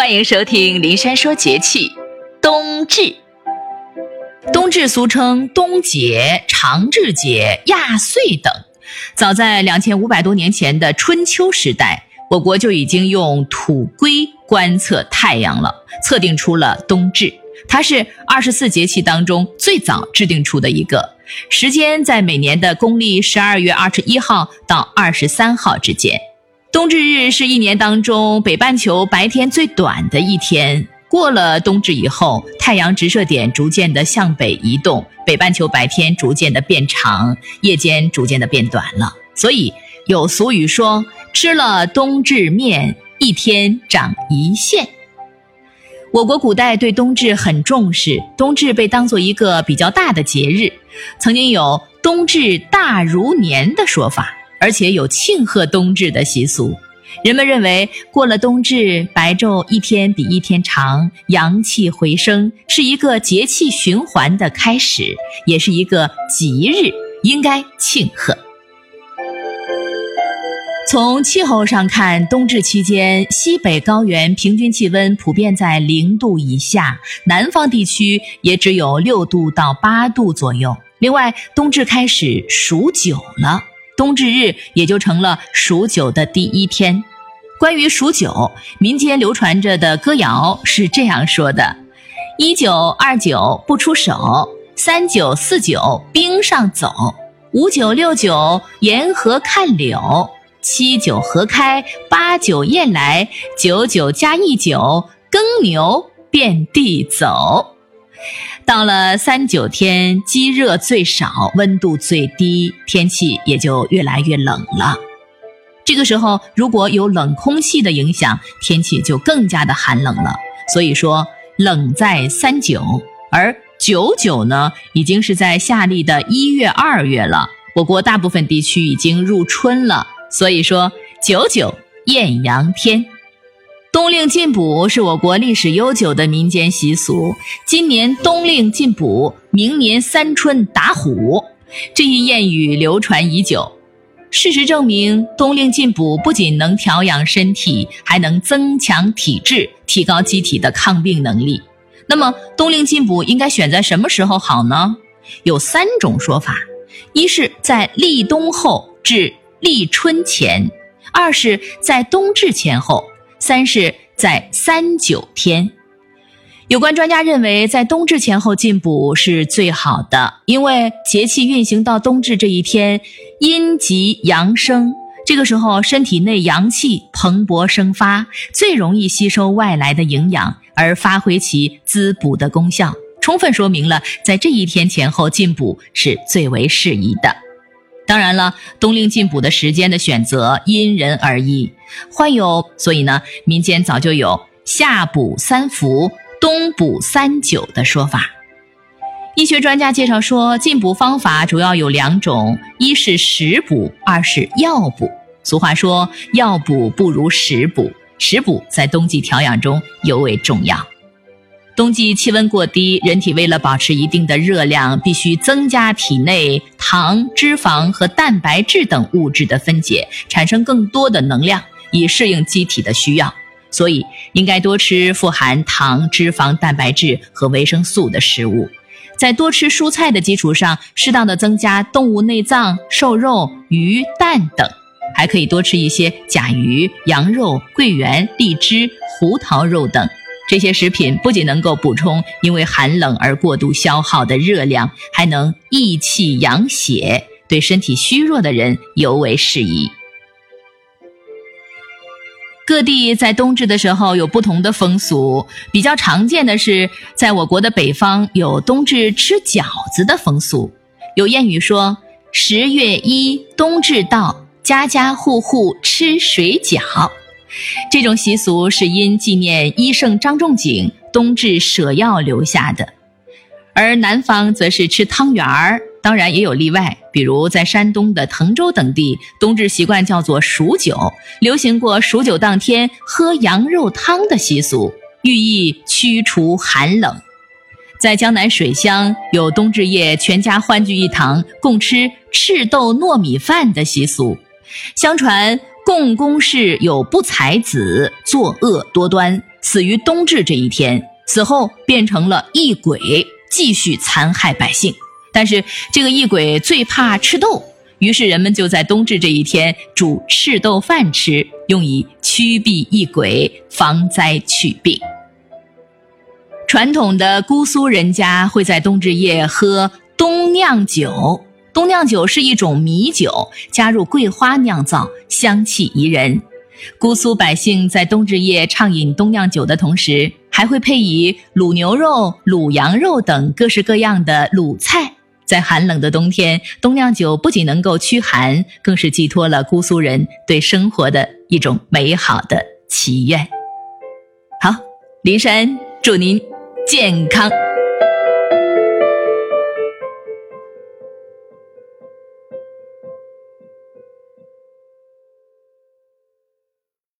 欢迎收听林珊说节气。冬至，冬至俗称冬节、长至节、亚岁等。早在两千五百多年前的春秋时代，我国就已经用土圭观测太阳了，测定出了冬至。它是二十四节气当中最早制定出的一个，时间在每年的公历十二月二十一号到二十三号之间。冬至日是一年当中北半球白天最短的一天。过了冬至以后，太阳直射点逐渐的向北移动，北半球白天逐渐的变长，夜间逐渐的变短了。所以有俗语说：“吃了冬至面，一天长一线。”我国古代对冬至很重视，冬至被当做一个比较大的节日，曾经有“冬至大如年”的说法。而且有庆贺冬至的习俗，人们认为过了冬至，白昼一天比一天长，阳气回升，是一个节气循环的开始，也是一个吉日，应该庆贺。从气候上看，冬至期间，西北高原平均气温普遍在零度以下，南方地区也只有六度到八度左右。另外，冬至开始数九了。冬至日也就成了数九的第一天。关于数九，民间流传着的歌谣是这样说的：一九二九不出手，三九四九冰上走，五九六九沿河看柳，七九河开，八九雁来，九九加一九耕牛遍地走。到了三九天，积热最少，温度最低，天气也就越来越冷了。这个时候，如果有冷空气的影响，天气就更加的寒冷了。所以说，冷在三九，而九九呢，已经是在夏历的一月、二月了。我国大部分地区已经入春了，所以说九九艳阳天。冬令进补是我国历史悠久的民间习俗。今年冬令进补，明年三春打虎，这一谚语流传已久。事实证明，冬令进补不仅能调养身体，还能增强体质，提高机体的抗病能力。那么，冬令进补应该选在什么时候好呢？有三种说法：一是在立冬后至立春前；二是在冬至前后。三是在三九天，有关专家认为，在冬至前后进补是最好的，因为节气运行到冬至这一天，阴极阳生，这个时候身体内阳气蓬勃生发，最容易吸收外来的营养，而发挥其滋补的功效，充分说明了在这一天前后进补是最为适宜的。当然了，冬令进补的时间的选择因人而异，患有所以呢，民间早就有夏补三伏，冬补三九的说法。医学专家介绍说，进补方法主要有两种，一是食补，二是药补。俗话说，药补不如食补，食补在冬季调养中尤为重要。冬季气温过低，人体为了保持一定的热量，必须增加体内糖、脂肪和蛋白质等物质的分解，产生更多的能量，以适应机体的需要。所以，应该多吃富含糖、脂肪、蛋白质和维生素的食物，在多吃蔬菜的基础上，适当的增加动物内脏、瘦肉、鱼、蛋等，还可以多吃一些甲鱼、羊肉、桂圆、荔枝、胡桃肉等。这些食品不仅能够补充因为寒冷而过度消耗的热量，还能益气养血，对身体虚弱的人尤为适宜。各地在冬至的时候有不同的风俗，比较常见的是，在我国的北方有冬至吃饺子的风俗。有谚语说：“十月一冬至到，家家户户吃水饺。”这种习俗是因纪念医圣张仲景冬至舍药留下的，而南方则是吃汤圆儿，当然也有例外，比如在山东的滕州等地，冬至习惯叫做数九，流行过数九当天喝羊肉汤的习俗，寓意驱除寒冷。在江南水乡，有冬至夜全家欢聚一堂，共吃赤豆糯米饭的习俗，相传。共工氏有不才子，作恶多端，死于冬至这一天，死后变成了异鬼，继续残害百姓。但是这个异鬼最怕赤豆，于是人们就在冬至这一天煮赤豆饭吃，用以驱避异鬼，防灾祛病。传统的姑苏人家会在冬至夜喝冬酿酒，冬酿酒是一种米酒，加入桂花酿造，香气宜人。姑苏百姓在冬至夜畅饮冬酿酒的同时，还会配以卤牛肉、卤羊肉等各式各样的卤菜。在寒冷的冬天，冬酿酒不仅能够驱寒，更是寄托了姑苏人对生活的一种美好的祈愿。好，林珊祝您健康。